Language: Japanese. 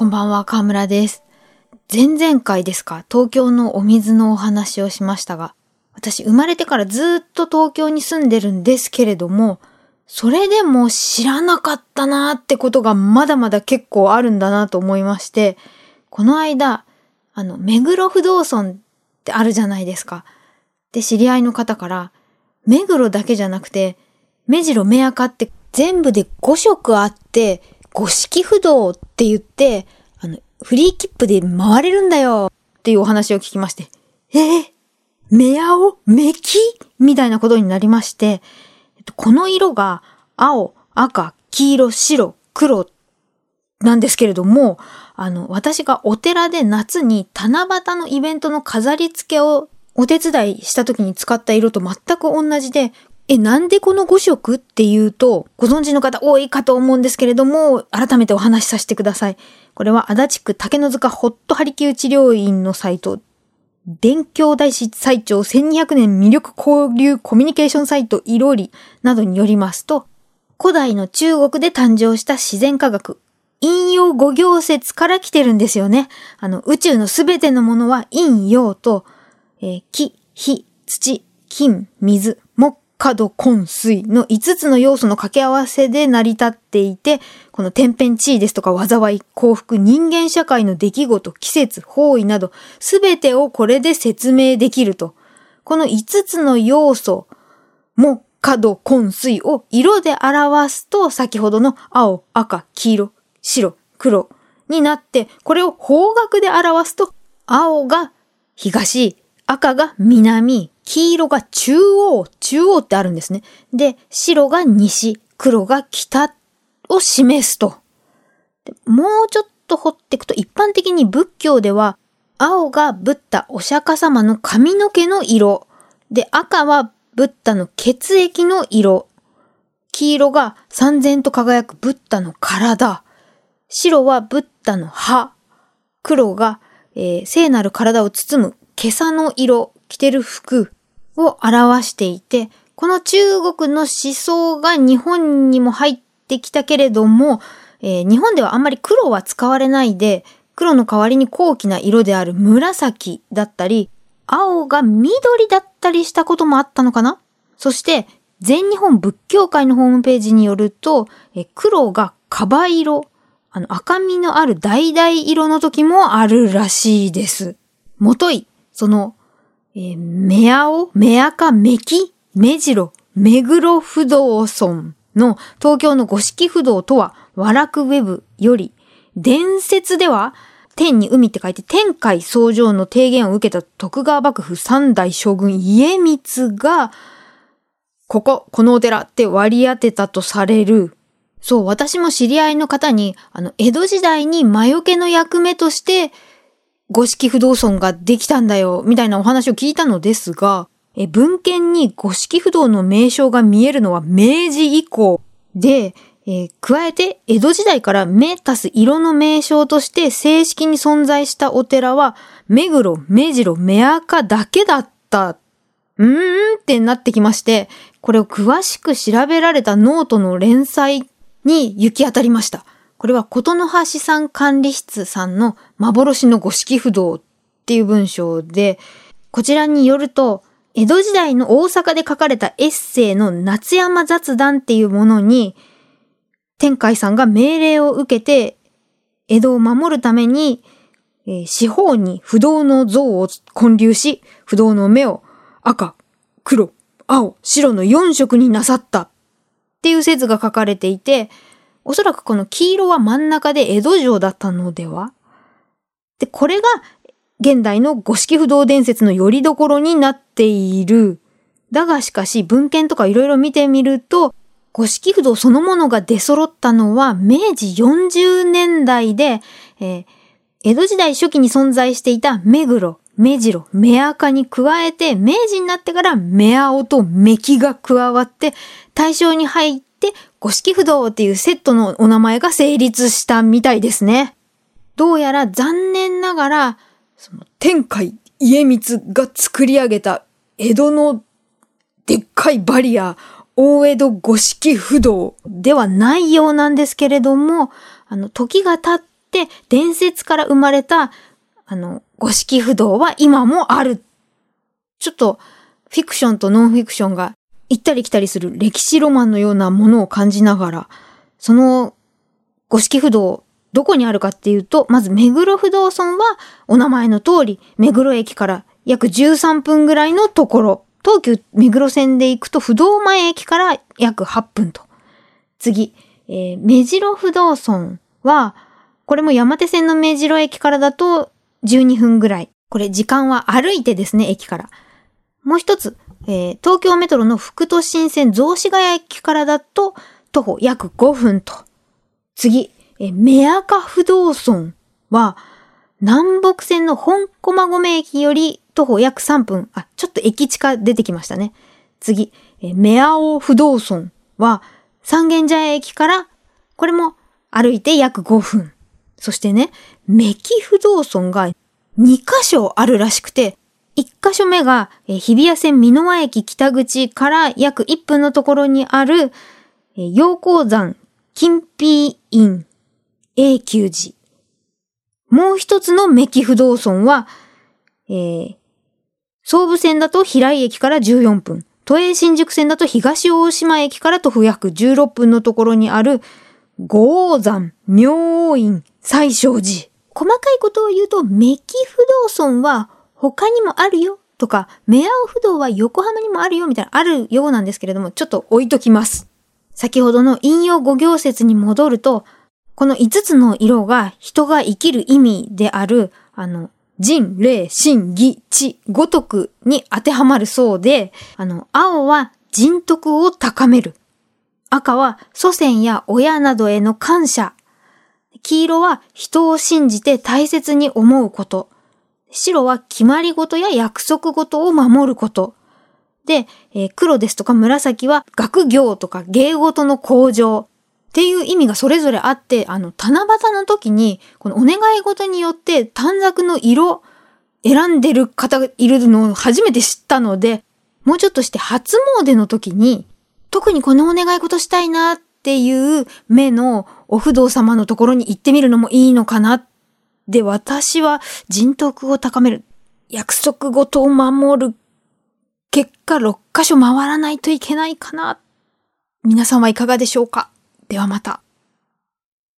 こんばんは、河村です。前々回ですか、東京のお水のお話をしましたが、私生まれてからずっと東京に住んでるんですけれども、それでも知らなかったなーってことがまだまだ結構あるんだなと思いまして、この間、あの、目黒不動尊ってあるじゃないですか。で、知り合いの方から、目黒だけじゃなくて、目白目赤って全部で5色あって、五色不動って言って、フリー切符で回れるんだよ。っていうお話を聞きまして、えー、目青目黄みたいなことになりまして、この色が青、赤、黄色、白、黒なんですけれども、あの、私がお寺で夏に七夕のイベントの飾り付けをお手伝いした時に使った色と全く同じで、え、なんでこの5色っていうと、ご存知の方多いかと思うんですけれども、改めてお話しさせてください。これは足立区竹の塚ホットハリキュー治療院のサイト、勉強大師最長1200年魅力交流コミュニケーションサイトいろりなどによりますと、古代の中国で誕生した自然科学、陰陽五行説から来てるんですよね。あの、宇宙のすべてのものは陰陽と、えー木、火、土、金、水、木、角、根、水の5つの要素の掛け合わせで成り立っていて、この天変地異ですとか災い、幸福、人間社会の出来事、季節、方位など、すべてをこれで説明できると。この5つの要素、木、角、根、水を色で表すと、先ほどの青、赤、黄色、白、黒になって、これを方角で表すと、青が東、赤が南、黄色が中央、中央ってあるんですね。で、白が西、黒が北を示すと。もうちょっと掘っていくと、一般的に仏教では、青がブッダお釈迦様の髪の毛の色。で、赤はブッダの血液の色。黄色が三千と輝くブッダの体。白はブッダの歯。黒が、えー聖なる体を包む今朝の色、着てる服を表していて、この中国の思想が日本にも入ってきたけれども、えー日本ではあんまり黒は使われないで、黒の代わりに高貴な色である紫だったり、青が緑だったりしたこともあったのかな？そして、全日本仏教会のホームページによると、え黒がカバ色、あの赤みのある橙色の時もあるらしいです。もとい、その、えー目青、目赤、目黄、目白、目黒不動尊の東京の五色不動とは、和楽ウェブより、伝説では、天に海って書いて、天海創上の提言を受けた徳川幕府三代将軍家光が、ここ、このお寺って割り当てたとされる。そう、私も知り合いの方に、あの、江戸時代に魔除けの役目として、五色不動尊ができたんだよ、みたいなお話を聞いたのですが、え文献に五色不動の名称が見えるのは明治以降で、え加えて江戸時代から目足す色の名称として正式に存在したお寺は、目黒、目白、目赤だけだった。うーんってなってきまして、これを詳しく調べられたノートの連載に行き当たりました。これは琴の葉資産管理室さんの幻の五色不動っていう文章で、こちらによると、江戸時代の大阪で書かれたエッセイの夏山雑談っていうものに、天海さんが命令を受けて、江戸を守るために、えー四方に不動の像を建立し、不動の目を赤、黒、青、白の4色になさったっていう説が書かれていて、おそらくこの黄色は真ん中で江戸城だったのでは？で、これが現代の五色不動伝説の拠り所になっている。だがしかし文献とかいろいろ見てみると、五色不動そのものが出揃ったのは明治40年代で、えー江戸時代初期に存在していた目黒、目白、目赤に加えて、明治になってから目青と目黄が加わって、対象に入って五色不動っていうセットのお名前が成立したみたいですね。どうやら残念ながら、その天海家光が作り上げた江戸のでっかいバリア、大江戸五色不動ではないようなんですけれども、あの、時が経って伝説から生まれた、あの、五色不動は今もある。ちょっと、フィクションとノンフィクションが行ったり来たりする歴史ロマンのようなものを感じながら、その五色不動、どこにあるかっていうと、まず目黒不動村はお名前の通り、目黒駅から約13分ぐらいのところ。東急目黒線で行くと不動前駅から約8分と。次、えー、目白不動村は、これも山手線の目白駅からだと12分ぐらい。これ時間は歩いてですね、駅から。もう一つ、えー、東京メトロの副都心線雑司ヶ谷駅からだと徒歩約5分と。次、えー、目赤不動村は、南北線の本駒込駅より徒歩約3分。あ、ちょっと駅地下出てきましたね。次、え目青不動村は、三軒茶屋駅から、これも歩いて約5分。そしてね、目木不動村が2箇所あるらしくて、1箇所目が、え日比谷線美濃和駅北口から約1分のところにある、え陽光山金ピ院永久寺。もう一つのメキ不動村は、えー、総武線だと平井駅から14分、都営新宿線だと東大島駅から徒歩約16分のところにある、五王山明王院西正寺。細かいことを言うと、メキ不動村は他にもあるよとか、メアオ不動は横浜にもあるよみたいなあるようなんですけれども、ちょっと置いときます。先ほどの引用語行説に戻ると、この5つの色が人が生きる意味である、あの、人、霊、心、義、知、ごとくに当てはまるそうで、あの、青は人徳を高める。赤は祖先や親などへの感謝。黄色は人を信じて大切に思うこと。白は決まり事や約束事を守ること。で、えー、黒ですとか紫は学業とか芸事の向上。っていう意味がそれぞれあって、あの、七夕の時に、このお願い事によって短冊の色、選んでる方がいるのを初めて知ったので、もうちょっとして初詣の時に、特にこのお願い事したいなっていう目のお不動様のところに行ってみるのもいいのかな。で、私は人徳を高める。約束事を守る。結果6箇所回らないといけないかな。皆さんはいかがでしょうか？ではまた。